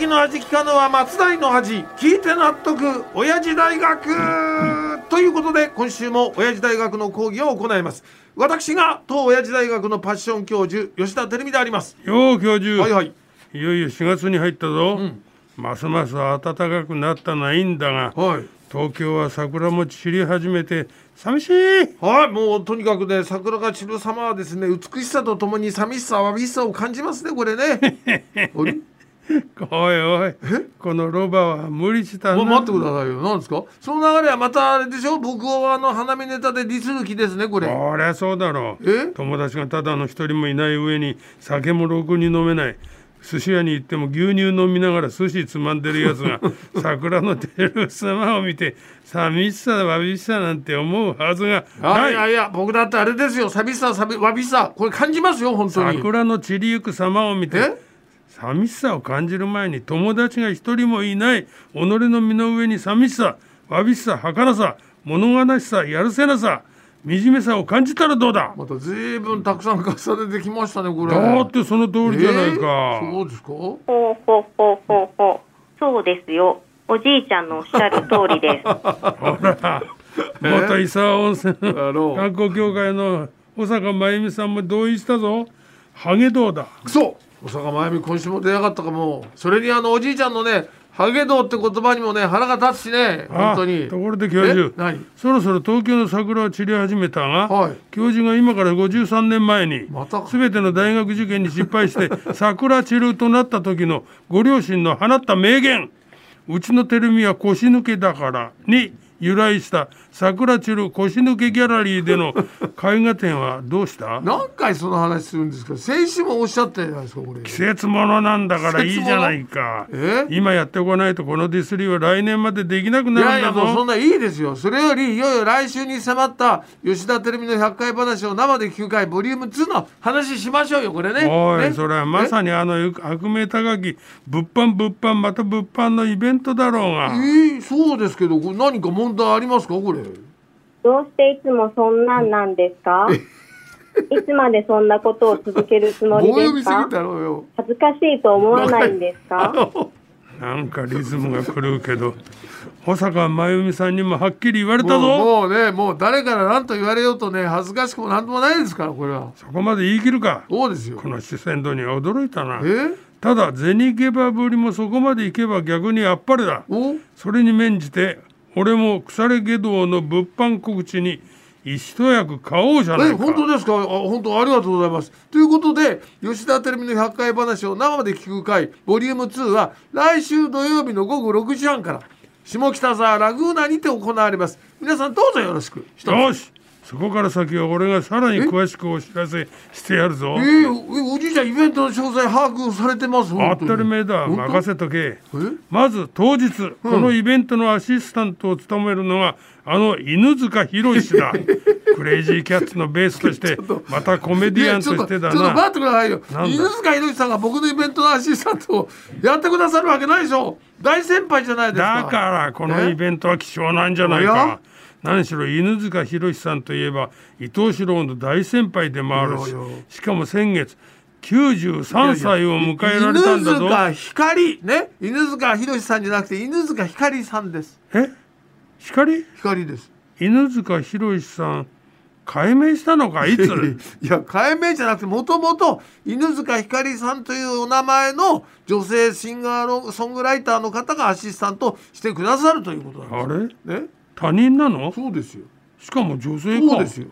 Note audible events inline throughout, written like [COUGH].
時の味聞かぬは松代の恥聞いて納得親父大学！ということで今週も親父大学の講義を行います。私が当親父大学のパッション教授吉田照美であります。よう教授、はいはい。いよいよ4月に入ったぞ、ますます暖かくなったのはいいんだがはい。東京は桜も散り始めて寂しい！はいもうとにかくね桜が散る様はですね美しさとともに寂しさわびしさを感じますねこれね。[LAUGHS] あれ [LAUGHS] おいおいこのロバは無理したな。もう待ってくださいよ。何ですか？その流れはまたあれでしょ？僕はあの花見ネタでディスる気ですねこれ。そりゃそうだろう。え？友達がただの一人もいない上に酒もろくに飲めない。寿司屋に行っても牛乳飲みながら寿司つまんでるやつが [LAUGHS] 桜の照る様を見て寂しさわびしさなんて思うはずがあない。いやいや僕だってあれですよ。寂しさ寂わびしさ。これ感じますよ本当に。桜の散りゆく様を見てえ？寂しさを感じる前に友達が一人もいない。己の身の上に寂しさわびしさ儚さ物悲しさやるせなさ惨めさを感じたらどうだ?また随分たくさん重ねてきましたねこれ。だってその通りじゃないか、えーそうですか？ほうほうほうほう。ほう。そうですよ。おじいちゃんのおっしゃる通りです。ほら元伊沢温泉観光協会の小坂真由美さんも同意したぞ。ハゲ道だ?くそ小坂真由美今週も出やがったかも。それにあのおじいちゃんのねハゲ道って言葉にもね腹が立つしね本当に。ところで教授。そろそろ東京の桜は散り始めたが、はい。教授が今から53年前にまた全ての大学受験に失敗して [LAUGHS] 桜散るとなった時のご両親の放った名言「うちの照美は腰抜けだから」に由来した桜散る腰抜けギャラリーでの絵画展はどうした？何回その話するんですか？先週もおっしゃったじゃないですかこれ。季節ものなんだからいいじゃないか。え？今やっておかないとこのディスリーは来年までできなくいなるんだやいやもうそぞんないいですよ。それよりいよいよ来週に迫った吉田照美の100回話を生で聞く回ボリューム2の話しましょうよこれね。おい、ね？それはまさにあの悪名高き物販物販また物販のイベントだろうが。え？ー、そうですけどこれ何か問題ありますか？これ。どうしていつもそんなんなんですか？[LAUGHS] いつまでそんなことを続けるつもりですすかだろうよ。恥ずかしいと思わないんですか？なんかリズムが狂うけど保坂真由美さんにもはっきり言われたもうぞもうねもう誰から何と言われようとね恥ずかしくも何ともないですからこれは。そこまで言い切るか？そうですよ。この視線度には驚いたな。え？ただ銭ゲバぶりもそこまで行けば逆にあっぱれだ。お？それに免じて俺も腐れ下道の物販告知に一役買おうじゃなえいか。本当ですか？あ本当ありがとうございます。ということで吉田照美の100回話を生で聞く回ボリューム2は来週土曜日の午後6時半から下北沢ラグーナにて行われます。皆さんどうぞよろしく。よしそこから先は俺がさらに詳しくお知らせしてやるぞ。えー、おおじいちゃんイベントの詳細把握されてます？当たり前だ。任せとけ。え？まず当日、このイベントのアシスタントを務めるのがあの犬塚弘氏だ。[LAUGHS] クレイジーキャッツのベースとしてまたコメディアンとしてだちょっとちょっと待なってくださいよ。犬塚弘さんが僕のイベントのアシスタントをやってくださるわけないでしょ。大先輩じゃないですか。だからこのイベントは貴重なんじゃないか何しろ犬塚弘さんといえば伊藤四郎の大先輩でもあるししかも先月93歳を迎えられたんだぞ。犬塚光ね？犬塚弘さんじゃなくて犬塚光さんです。え？光光です。犬塚弘さん改名したのかいつ？いや改名じゃなくてもともと犬塚ひかりさんというお名前の女性シンガーソングライターの方がアシスタントしてくださるということあなんですれ？ね？他人なの？そうですよ。しかも女性かそうですよ。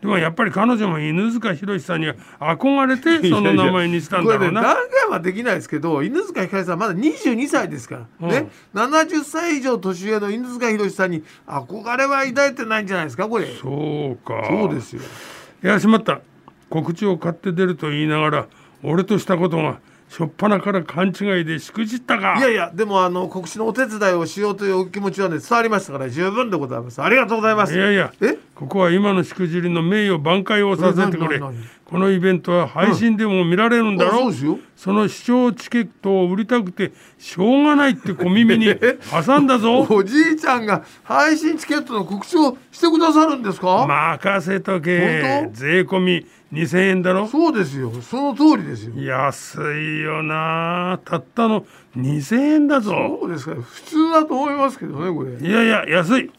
でもやっぱり彼女も犬塚弘さんには憧れてその名前にしたんだろうな。これね断言はできないですけど犬塚ひかりさんまだ22歳ですから、ね。70歳以上年上の犬塚弘さんに憧れは抱いてないんじゃないですかこれ。そうか。そうですよ。いやしまった。告知を買って出ると言いながら俺としたことが初っ端から勘違いでしくじったか。いやいやでもあの告知のお手伝いをしようというお気持ちはね伝わりましたから十分でございます。ありがとうございます。いやいや。え？ここは今のしくじりの名誉挽回をさせてくれ。このイベントは配信でも見られるんだろ、う。ですよ。その視聴チケットを売りたくてしょうがないって小耳に [LAUGHS] 挟んだぞ。おじいちゃんが配信チケットの告知をしてくださるんですか、任せとけ。税込み2000円だろ。そうですよ。その通りですよ。安いよな。たったの2000円だぞ。そうですか。普通だと思いますけどねこれ。いやいや安い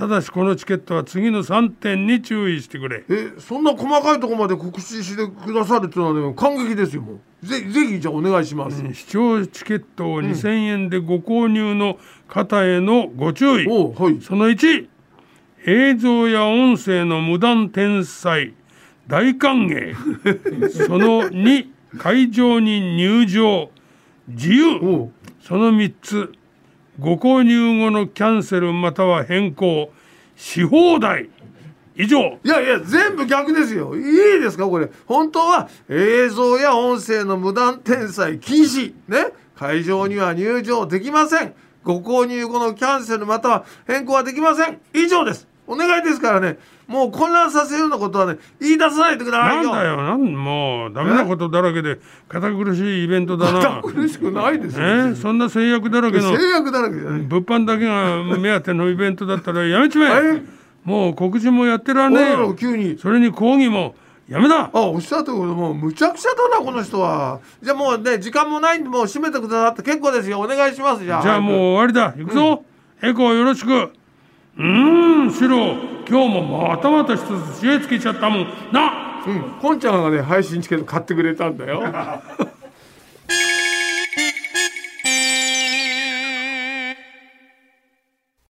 ただしこのチケットは次の3点に注意してくれ。えそんな細かいところまで告知してくださるっていうのはね感激ですよもう。ぜぜひじゃあお願いします、視聴チケットを2000円でご購入の方へのご注意、おうはい。その1映像や音声の無断転載。大歓迎。[LAUGHS] その2会場に入場。自由。その3つご購入後のキャンセルまたは変更し放題。以上。いやいや全部逆ですよ。いいですかこれ。本当は映像や音声の無断転載禁止。ね。会場には入場できません。ご購入後のキャンセルまたは変更はできません。以上です。お願いですからね。もう混乱させるようなことはね言い出さないでくださないんよだよ。なんもうダメなことだらけで堅苦しいイベントだな。苦しくないですよ、え？そんな制約だらけの制約だらけじゃない。物販だけが目当てのイベントだったらやめちまえ。えもう告知もやってらんねえよ。急に。それに講義もやめだあおっしゃったこともうむちゃくちゃだなこの人は。じゃあもうね時間もないんでもう閉めてくださって結構ですよ。お願いしますじゃあ。じゃあもう終わりだ。行くぞ、エコーよろしくうーんシロ。今日もまたまた一つ知恵つけちゃったもん。な。うん、こんちゃんがね配信チケット買ってくれたんだよ [LAUGHS]